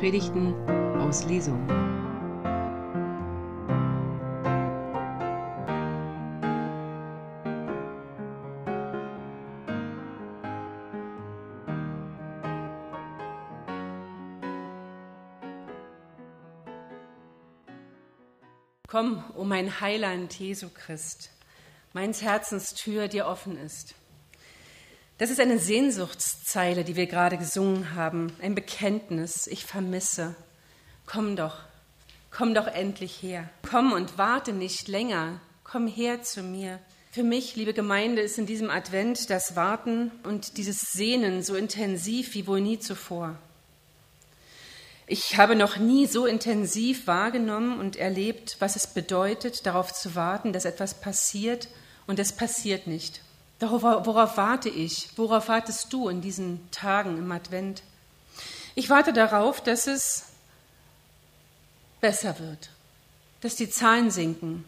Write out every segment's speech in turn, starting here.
Predigten aus Lesung. Komm, o oh mein Heiland Jesu Christ, meins Herzens Tür dir offen ist. Das ist eine Sehnsuchtszeile, die wir gerade gesungen haben, ein Bekenntnis. Ich vermisse. Komm doch, komm doch endlich her. Komm und warte nicht länger. Komm her zu mir. Für mich, liebe Gemeinde, ist in diesem Advent das Warten und dieses Sehnen so intensiv wie wohl nie zuvor. Ich habe noch nie so intensiv wahrgenommen und erlebt, was es bedeutet, darauf zu warten, dass etwas passiert und es passiert nicht. Worauf, worauf warte ich? Worauf wartest du in diesen Tagen im Advent? Ich warte darauf, dass es besser wird, dass die Zahlen sinken,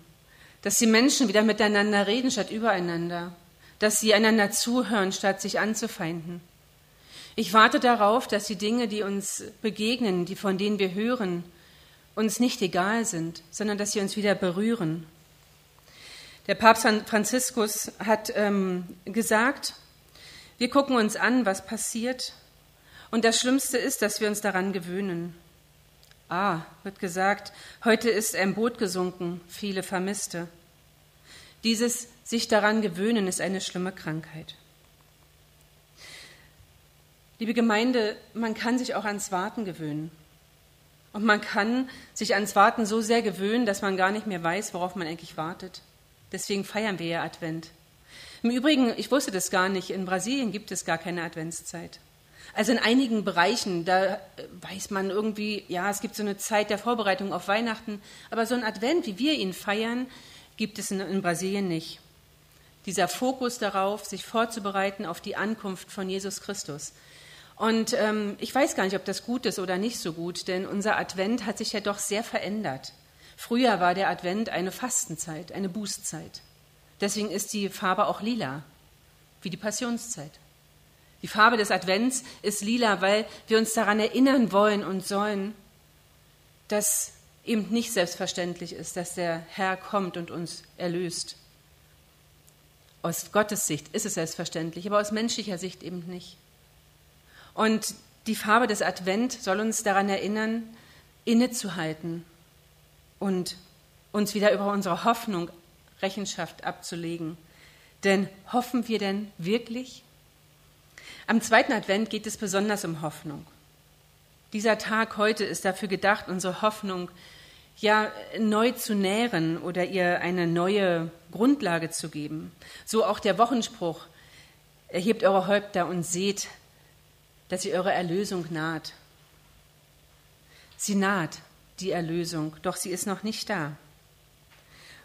dass die Menschen wieder miteinander reden statt übereinander, dass sie einander zuhören statt sich anzufeinden. Ich warte darauf, dass die Dinge, die uns begegnen, die von denen wir hören, uns nicht egal sind, sondern dass sie uns wieder berühren der Papst Franziskus hat ähm, gesagt, wir gucken uns an, was passiert, und das Schlimmste ist, dass wir uns daran gewöhnen. Ah, wird gesagt, heute ist ein Boot gesunken, viele Vermisste. Dieses sich daran gewöhnen ist eine schlimme Krankheit. Liebe Gemeinde, man kann sich auch ans Warten gewöhnen. Und man kann sich ans Warten so sehr gewöhnen, dass man gar nicht mehr weiß, worauf man eigentlich wartet. Deswegen feiern wir ja Advent. Im Übrigen, ich wusste das gar nicht, in Brasilien gibt es gar keine Adventszeit. Also in einigen Bereichen, da weiß man irgendwie, ja, es gibt so eine Zeit der Vorbereitung auf Weihnachten, aber so ein Advent, wie wir ihn feiern, gibt es in, in Brasilien nicht. Dieser Fokus darauf, sich vorzubereiten auf die Ankunft von Jesus Christus. Und ähm, ich weiß gar nicht, ob das gut ist oder nicht so gut, denn unser Advent hat sich ja doch sehr verändert. Früher war der Advent eine Fastenzeit, eine Bußzeit. Deswegen ist die Farbe auch lila, wie die Passionszeit. Die Farbe des Advents ist lila, weil wir uns daran erinnern wollen und sollen, dass eben nicht selbstverständlich ist, dass der Herr kommt und uns erlöst. Aus Gottes Sicht ist es selbstverständlich, aber aus menschlicher Sicht eben nicht. Und die Farbe des Advent soll uns daran erinnern, innezuhalten und uns wieder über unsere Hoffnung Rechenschaft abzulegen. Denn hoffen wir denn wirklich? Am zweiten Advent geht es besonders um Hoffnung. Dieser Tag heute ist dafür gedacht, unsere Hoffnung ja neu zu nähren oder ihr eine neue Grundlage zu geben. So auch der Wochenspruch: Erhebt eure Häupter und seht, dass ihr eure Erlösung naht. Sie naht die Erlösung, doch sie ist noch nicht da.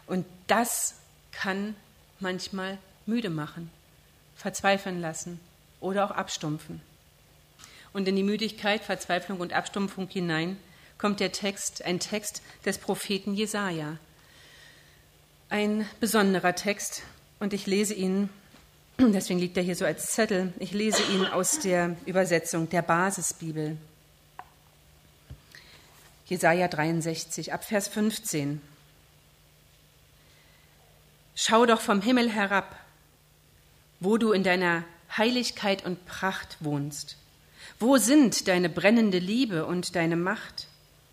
Und das kann manchmal müde machen, verzweifeln lassen oder auch abstumpfen. Und in die Müdigkeit, Verzweiflung und Abstumpfung hinein kommt der Text, ein Text des Propheten Jesaja. Ein besonderer Text und ich lese ihn, deswegen liegt er hier so als Zettel, ich lese ihn aus der Übersetzung der Basisbibel. Jesaja 63, ab Vers 15. Schau doch vom Himmel herab, wo du in deiner Heiligkeit und Pracht wohnst. Wo sind deine brennende Liebe und deine Macht,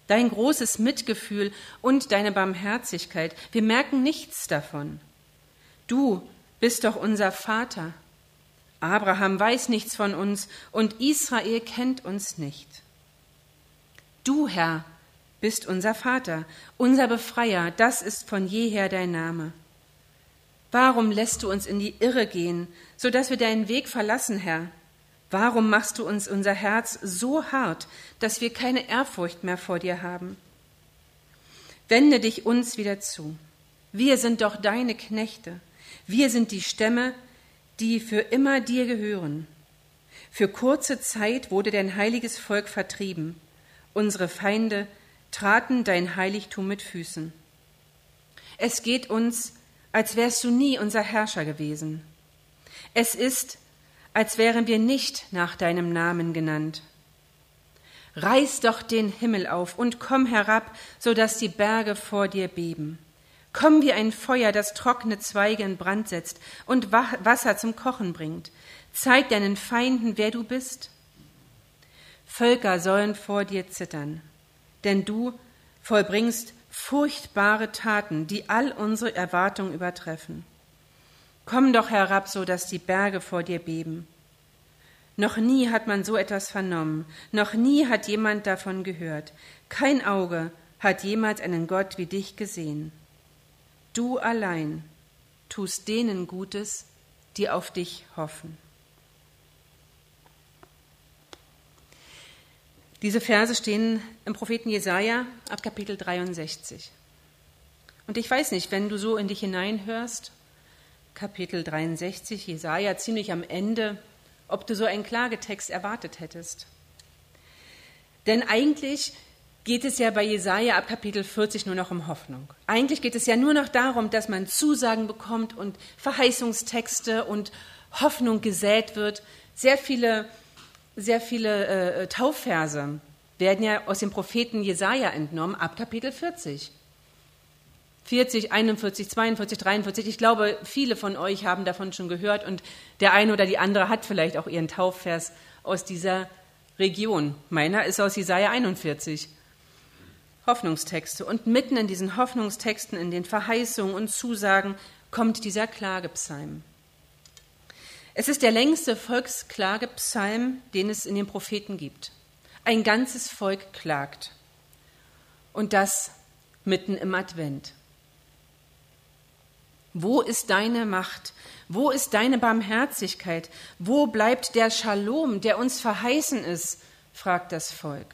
dein großes Mitgefühl und deine Barmherzigkeit? Wir merken nichts davon. Du bist doch unser Vater. Abraham weiß nichts von uns und Israel kennt uns nicht. Du, Herr, bist unser Vater, unser Befreier, das ist von jeher dein Name. Warum lässt du uns in die Irre gehen, so dass wir deinen Weg verlassen, Herr? Warum machst du uns unser Herz so hart, dass wir keine Ehrfurcht mehr vor dir haben? Wende dich uns wieder zu. Wir sind doch deine Knechte. Wir sind die Stämme, die für immer dir gehören. Für kurze Zeit wurde dein heiliges Volk vertrieben. Unsere Feinde traten dein Heiligtum mit Füßen. Es geht uns, als wärst du nie unser Herrscher gewesen. Es ist, als wären wir nicht nach deinem Namen genannt. Reiß doch den Himmel auf und komm herab, so dass die Berge vor dir beben. Komm wie ein Feuer, das trockene Zweige in Brand setzt und Wasser zum Kochen bringt. Zeig deinen Feinden, wer du bist. Völker sollen vor dir zittern, denn du vollbringst furchtbare Taten, die all unsere Erwartungen übertreffen. Komm doch herab, so dass die Berge vor dir beben. Noch nie hat man so etwas vernommen, noch nie hat jemand davon gehört. Kein Auge hat jemals einen Gott wie dich gesehen. Du allein tust denen Gutes, die auf dich hoffen. Diese Verse stehen im Propheten Jesaja ab Kapitel 63. Und ich weiß nicht, wenn du so in dich hineinhörst, Kapitel 63, Jesaja ziemlich am Ende, ob du so einen Klagetext erwartet hättest. Denn eigentlich geht es ja bei Jesaja ab Kapitel 40 nur noch um Hoffnung. Eigentlich geht es ja nur noch darum, dass man Zusagen bekommt und Verheißungstexte und Hoffnung gesät wird. Sehr viele, sehr viele äh, äh Taufverse werden ja aus dem Propheten Jesaja entnommen ab Kapitel 40. 40, 41, 42, 43. Ich glaube, viele von euch haben davon schon gehört und der eine oder die andere hat vielleicht auch ihren Taufvers aus dieser Region. Meiner ist aus Jesaja 41. Hoffnungstexte. Und mitten in diesen Hoffnungstexten, in den Verheißungen und Zusagen kommt dieser Klagepsalm. Es ist der längste Volksklagepsalm, den es in den Propheten gibt. Ein ganzes Volk klagt. Und das mitten im Advent. Wo ist deine Macht? Wo ist deine Barmherzigkeit? Wo bleibt der Shalom, der uns verheißen ist? fragt das Volk.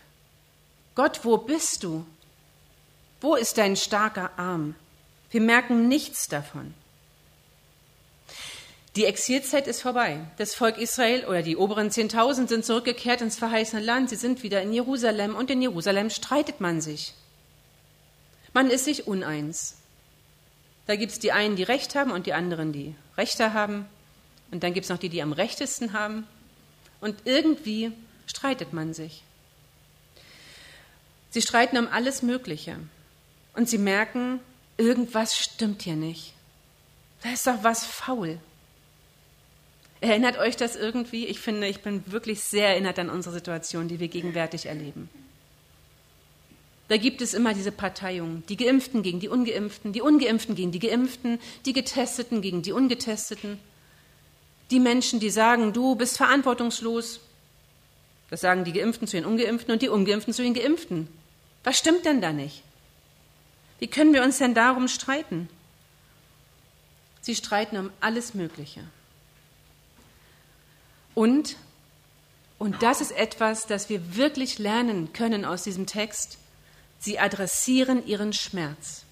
Gott, wo bist du? Wo ist dein starker Arm? Wir merken nichts davon. Die Exilzeit ist vorbei. Das Volk Israel oder die oberen Zehntausend sind zurückgekehrt ins verheißene Land. Sie sind wieder in Jerusalem und in Jerusalem streitet man sich. Man ist sich uneins. Da gibt es die einen, die Recht haben und die anderen, die Rechte haben. Und dann gibt es noch die, die am rechtesten haben. Und irgendwie streitet man sich. Sie streiten um alles Mögliche und sie merken, irgendwas stimmt hier nicht. Da ist doch was faul. Erinnert euch das irgendwie? Ich finde, ich bin wirklich sehr erinnert an unsere Situation, die wir gegenwärtig erleben. Da gibt es immer diese Parteiung, die Geimpften gegen die Ungeimpften, die Ungeimpften gegen die Geimpften, die Getesteten gegen die Ungetesteten, die Menschen, die sagen, du bist verantwortungslos. Das sagen die Geimpften zu den Ungeimpften und die Ungeimpften zu den Geimpften. Was stimmt denn da nicht? Wie können wir uns denn darum streiten? Sie streiten um alles Mögliche. Und, und das ist etwas, das wir wirklich lernen können aus diesem Text, sie adressieren ihren Schmerz,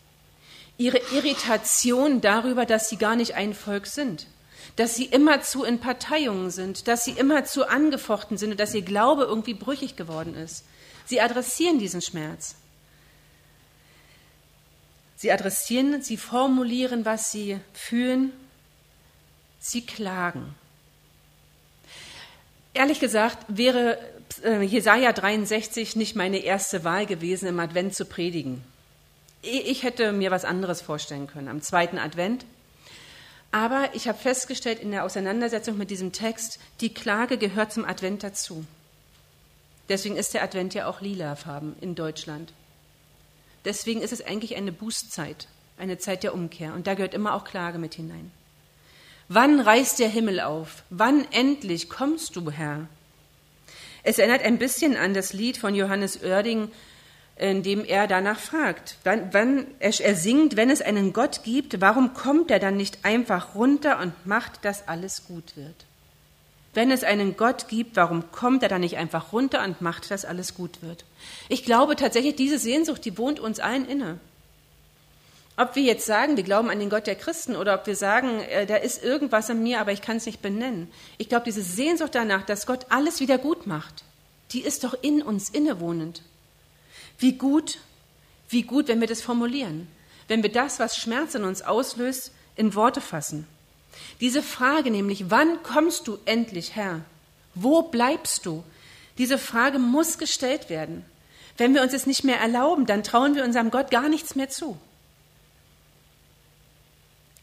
ihre Irritation darüber, dass sie gar nicht ein Volk sind, dass sie immerzu in Parteiungen sind, dass sie immerzu angefochten sind und dass ihr Glaube irgendwie brüchig geworden ist. Sie adressieren diesen Schmerz. Sie adressieren, sie formulieren, was sie fühlen. Sie klagen. Ehrlich gesagt wäre äh, Jesaja 63 nicht meine erste Wahl gewesen, im Advent zu predigen. Ich hätte mir was anderes vorstellen können, am zweiten Advent. Aber ich habe festgestellt in der Auseinandersetzung mit diesem Text, die Klage gehört zum Advent dazu. Deswegen ist der Advent ja auch lilafarben in Deutschland. Deswegen ist es eigentlich eine Bußzeit, eine Zeit der Umkehr. Und da gehört immer auch Klage mit hinein. Wann reißt der Himmel auf? Wann endlich kommst du, Herr? Es erinnert ein bisschen an das Lied von Johannes Oerding, in dem er danach fragt. Wann, wann er, er singt, wenn es einen Gott gibt, warum kommt er dann nicht einfach runter und macht, dass alles gut wird? Wenn es einen Gott gibt, warum kommt er dann nicht einfach runter und macht, dass alles gut wird? Ich glaube tatsächlich, diese Sehnsucht, die wohnt uns allen inne. Ob wir jetzt sagen, wir glauben an den Gott der Christen oder ob wir sagen, äh, da ist irgendwas in mir, aber ich kann es nicht benennen. Ich glaube, diese Sehnsucht danach, dass Gott alles wieder gut macht, die ist doch in uns innewohnend. Wie gut, wie gut, wenn wir das formulieren, wenn wir das, was Schmerz in uns auslöst, in Worte fassen. Diese Frage nämlich, wann kommst du endlich, Herr? Wo bleibst du? Diese Frage muss gestellt werden. Wenn wir uns es nicht mehr erlauben, dann trauen wir unserem Gott gar nichts mehr zu.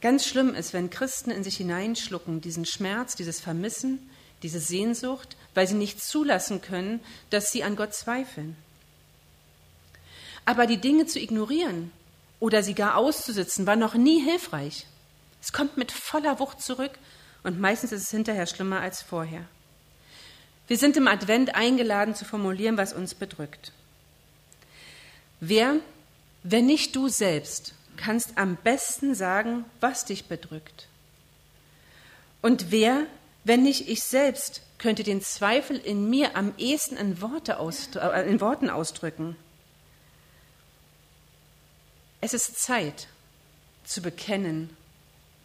Ganz schlimm ist, wenn Christen in sich hineinschlucken, diesen Schmerz, dieses Vermissen, diese Sehnsucht, weil sie nicht zulassen können, dass sie an Gott zweifeln. Aber die Dinge zu ignorieren oder sie gar auszusitzen, war noch nie hilfreich. Es kommt mit voller Wucht zurück und meistens ist es hinterher schlimmer als vorher. Wir sind im Advent eingeladen zu formulieren, was uns bedrückt. Wer, wenn nicht du selbst, kannst am besten sagen, was dich bedrückt? Und wer, wenn nicht ich selbst, könnte den Zweifel in mir am ehesten in, Worte aus, äh, in Worten ausdrücken? Es ist Zeit zu bekennen,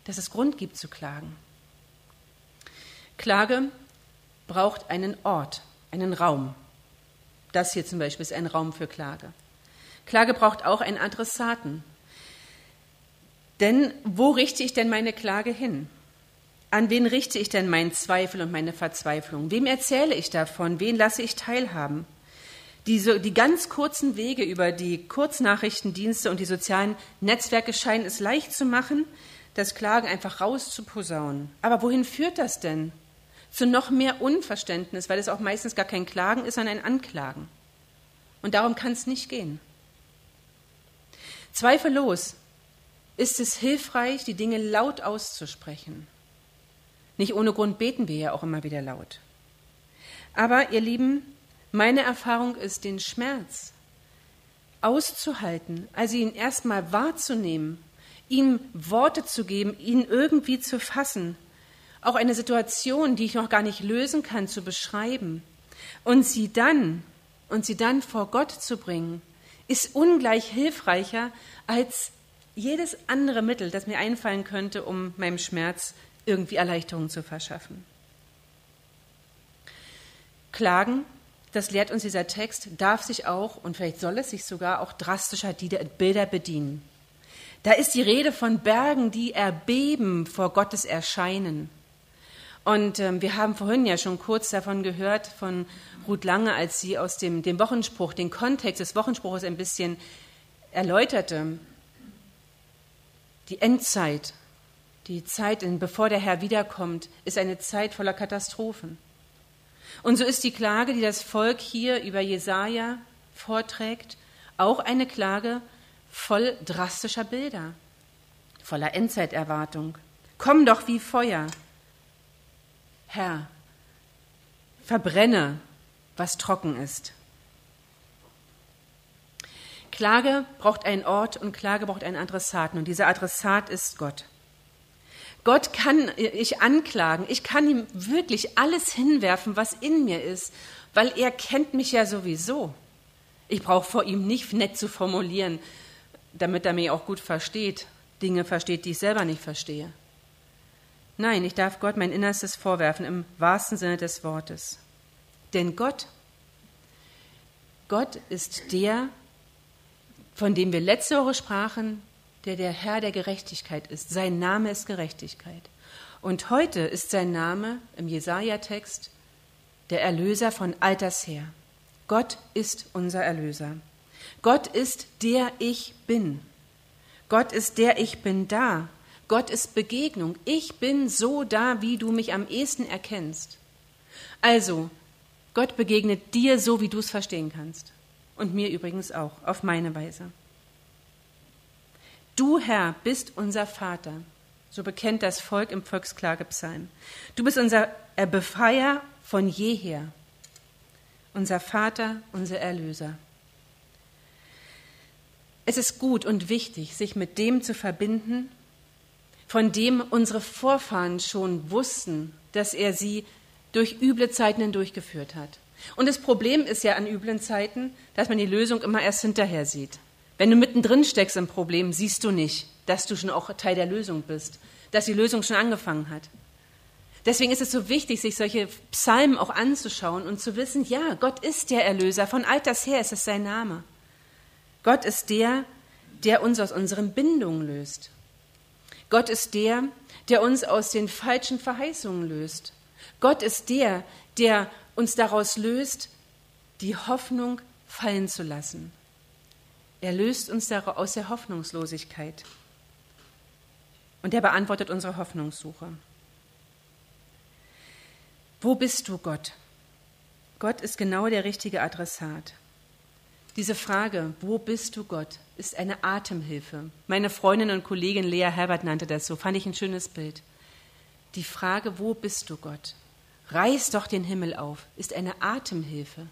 dass es Grund gibt zu klagen. Klage braucht einen Ort, einen Raum. Das hier zum Beispiel ist ein Raum für Klage. Klage braucht auch einen Adressaten. Denn wo richte ich denn meine Klage hin? An wen richte ich denn meinen Zweifel und meine Verzweiflung? Wem erzähle ich davon? Wen lasse ich teilhaben? Die, die ganz kurzen Wege über die Kurznachrichtendienste und die sozialen Netzwerke scheinen es leicht zu machen, das Klagen einfach rauszuposaunen. Aber wohin führt das denn? Zu noch mehr Unverständnis, weil es auch meistens gar kein Klagen ist, sondern ein Anklagen. Und darum kann es nicht gehen. Zweifellos ist es hilfreich, die Dinge laut auszusprechen. Nicht ohne Grund beten wir ja auch immer wieder laut. Aber ihr Lieben, meine Erfahrung ist, den Schmerz auszuhalten, also ihn erstmal wahrzunehmen, ihm Worte zu geben, ihn irgendwie zu fassen, auch eine Situation, die ich noch gar nicht lösen kann, zu beschreiben und sie dann und sie dann vor Gott zu bringen, ist ungleich hilfreicher als jedes andere Mittel, das mir einfallen könnte, um meinem Schmerz irgendwie Erleichterung zu verschaffen. Klagen, das lehrt uns dieser Text, darf sich auch und vielleicht soll es sich sogar auch drastischer Bilder bedienen. Da ist die Rede von Bergen, die erbeben vor Gottes Erscheinen. Und ähm, wir haben vorhin ja schon kurz davon gehört, von Ruth Lange, als sie aus dem, dem Wochenspruch, den Kontext des Wochenspruches ein bisschen erläuterte. Die Endzeit, die Zeit, bevor der Herr wiederkommt, ist eine Zeit voller Katastrophen. Und so ist die Klage, die das Volk hier über Jesaja vorträgt, auch eine Klage voll drastischer Bilder, voller Endzeiterwartung. Komm doch wie Feuer. Herr, verbrenne, was trocken ist. Klage braucht einen Ort und Klage braucht einen Adressaten und dieser Adressat ist Gott. Gott kann ich anklagen, ich kann ihm wirklich alles hinwerfen, was in mir ist, weil er kennt mich ja sowieso. Ich brauche vor ihm nicht nett zu formulieren, damit er mich auch gut versteht, Dinge versteht, die ich selber nicht verstehe. Nein, ich darf Gott mein Innerstes vorwerfen im wahrsten Sinne des Wortes. Denn Gott, Gott ist der, von dem wir letzte Woche sprachen, der der Herr der Gerechtigkeit ist. Sein Name ist Gerechtigkeit. Und heute ist sein Name im Jesaja-Text der Erlöser von alters her. Gott ist unser Erlöser. Gott ist der Ich bin. Gott ist der Ich bin da. Gott ist Begegnung. Ich bin so da, wie du mich am ehesten erkennst. Also, Gott begegnet dir so, wie du es verstehen kannst. Und mir übrigens auch, auf meine Weise. Du, Herr, bist unser Vater. So bekennt das Volk im Volksklagepsalm. Du bist unser Befreier von jeher. Unser Vater, unser Erlöser. Es ist gut und wichtig, sich mit dem zu verbinden, von dem unsere Vorfahren schon wussten, dass er sie durch üble Zeiten hindurchgeführt hat. Und das Problem ist ja an üblen Zeiten, dass man die Lösung immer erst hinterher sieht. Wenn du mittendrin steckst im Problem, siehst du nicht, dass du schon auch Teil der Lösung bist, dass die Lösung schon angefangen hat. Deswegen ist es so wichtig, sich solche Psalmen auch anzuschauen und zu wissen, ja, Gott ist der Erlöser, von alters her ist es sein Name. Gott ist der, der uns aus unseren Bindungen löst. Gott ist der, der uns aus den falschen Verheißungen löst. Gott ist der, der uns daraus löst, die Hoffnung fallen zu lassen. Er löst uns aus der Hoffnungslosigkeit und er beantwortet unsere Hoffnungssuche. Wo bist du, Gott? Gott ist genau der richtige Adressat. Diese Frage, wo bist du, Gott, ist eine Atemhilfe. Meine Freundin und Kollegin Lea Herbert nannte das so, fand ich ein schönes Bild. Die Frage, wo bist du, Gott? Reiß doch den Himmel auf, ist eine Atemhilfe.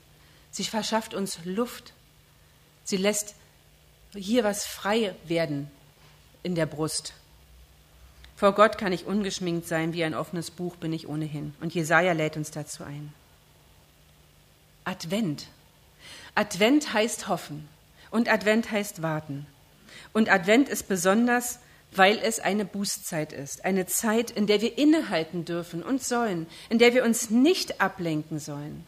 Sie verschafft uns Luft. Sie lässt hier was frei werden in der Brust. Vor Gott kann ich ungeschminkt sein, wie ein offenes Buch bin ich ohnehin. Und Jesaja lädt uns dazu ein. Advent. Advent heißt hoffen und Advent heißt warten. Und Advent ist besonders, weil es eine Bußzeit ist, eine Zeit, in der wir innehalten dürfen und sollen, in der wir uns nicht ablenken sollen,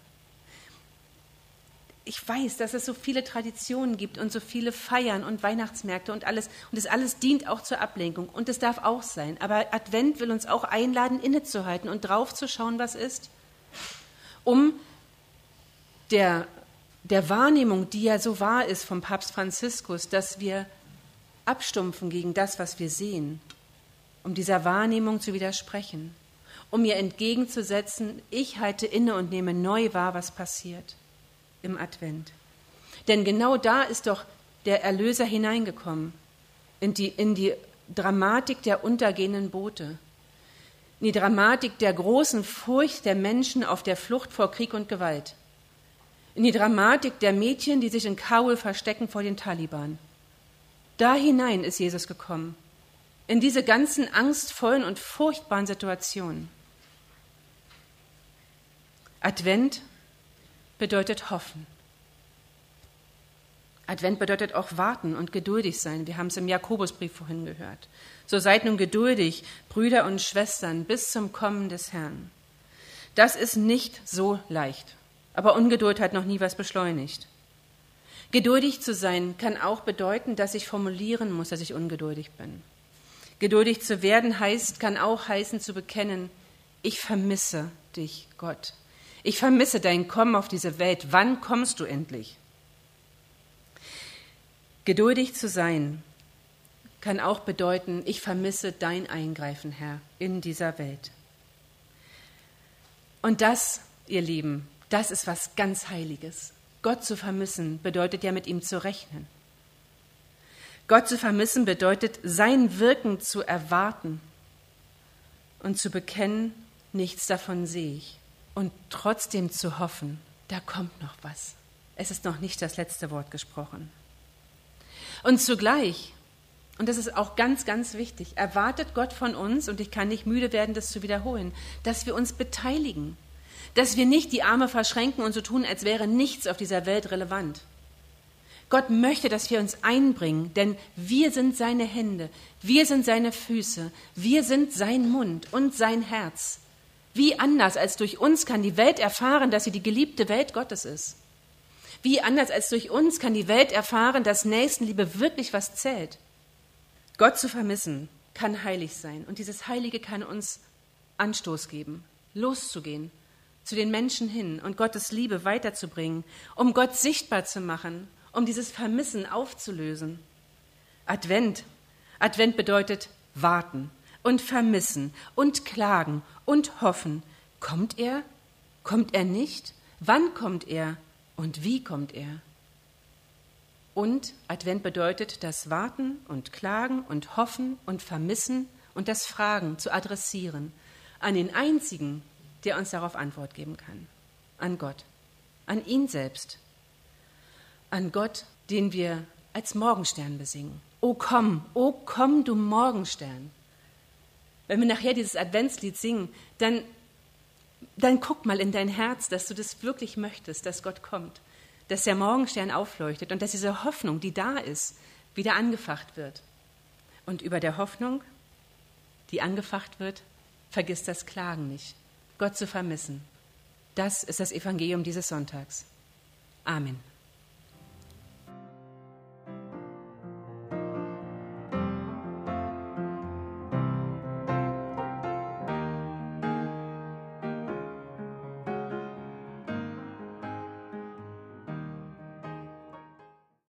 ich weiß, dass es so viele Traditionen gibt und so viele Feiern und Weihnachtsmärkte und alles. Und das alles dient auch zur Ablenkung. Und es darf auch sein. Aber Advent will uns auch einladen, innezuhalten und draufzuschauen, was ist. Um der, der Wahrnehmung, die ja so wahr ist vom Papst Franziskus, dass wir abstumpfen gegen das, was wir sehen, um dieser Wahrnehmung zu widersprechen, um ihr entgegenzusetzen, ich halte inne und nehme neu wahr, was passiert im Advent. Denn genau da ist doch der Erlöser hineingekommen, in die, in die Dramatik der untergehenden Boote, in die Dramatik der großen Furcht der Menschen auf der Flucht vor Krieg und Gewalt, in die Dramatik der Mädchen, die sich in Kabul verstecken vor den Taliban. Da hinein ist Jesus gekommen, in diese ganzen angstvollen und furchtbaren Situationen. Advent bedeutet hoffen. Advent bedeutet auch warten und geduldig sein. Wir haben es im Jakobusbrief vorhin gehört. So seid nun geduldig, Brüder und Schwestern, bis zum Kommen des Herrn. Das ist nicht so leicht, aber Ungeduld hat noch nie was beschleunigt. Geduldig zu sein kann auch bedeuten, dass ich formulieren muss, dass ich ungeduldig bin. Geduldig zu werden heißt, kann auch heißen zu bekennen, ich vermisse dich, Gott. Ich vermisse dein Kommen auf diese Welt. Wann kommst du endlich? Geduldig zu sein kann auch bedeuten, ich vermisse dein Eingreifen, Herr, in dieser Welt. Und das, ihr Lieben, das ist was ganz Heiliges. Gott zu vermissen bedeutet ja mit ihm zu rechnen. Gott zu vermissen bedeutet sein Wirken zu erwarten und zu bekennen, nichts davon sehe ich und trotzdem zu hoffen, da kommt noch was. Es ist noch nicht das letzte Wort gesprochen. Und zugleich, und das ist auch ganz, ganz wichtig, erwartet Gott von uns, und ich kann nicht müde werden, das zu wiederholen, dass wir uns beteiligen, dass wir nicht die Arme verschränken und so tun, als wäre nichts auf dieser Welt relevant. Gott möchte, dass wir uns einbringen, denn wir sind seine Hände, wir sind seine Füße, wir sind sein Mund und sein Herz. Wie anders als durch uns kann die Welt erfahren, dass sie die geliebte Welt Gottes ist. Wie anders als durch uns kann die Welt erfahren, dass Nächstenliebe wirklich was zählt. Gott zu vermissen kann heilig sein und dieses Heilige kann uns Anstoß geben, loszugehen, zu den Menschen hin und Gottes Liebe weiterzubringen, um Gott sichtbar zu machen, um dieses Vermissen aufzulösen. Advent. Advent bedeutet warten, und vermissen und klagen und hoffen. Kommt er? Kommt er nicht? Wann kommt er? Und wie kommt er? Und Advent bedeutet das Warten und Klagen und Hoffen und Vermissen und das Fragen zu adressieren an den Einzigen, der uns darauf Antwort geben kann, an Gott, an ihn selbst, an Gott, den wir als Morgenstern besingen. O komm, o komm, du Morgenstern. Wenn wir nachher dieses Adventslied singen, dann, dann guck mal in dein Herz, dass du das wirklich möchtest, dass Gott kommt, dass der Morgenstern aufleuchtet und dass diese Hoffnung, die da ist, wieder angefacht wird. Und über der Hoffnung, die angefacht wird, vergiss das Klagen nicht, Gott zu vermissen. Das ist das Evangelium dieses Sonntags. Amen.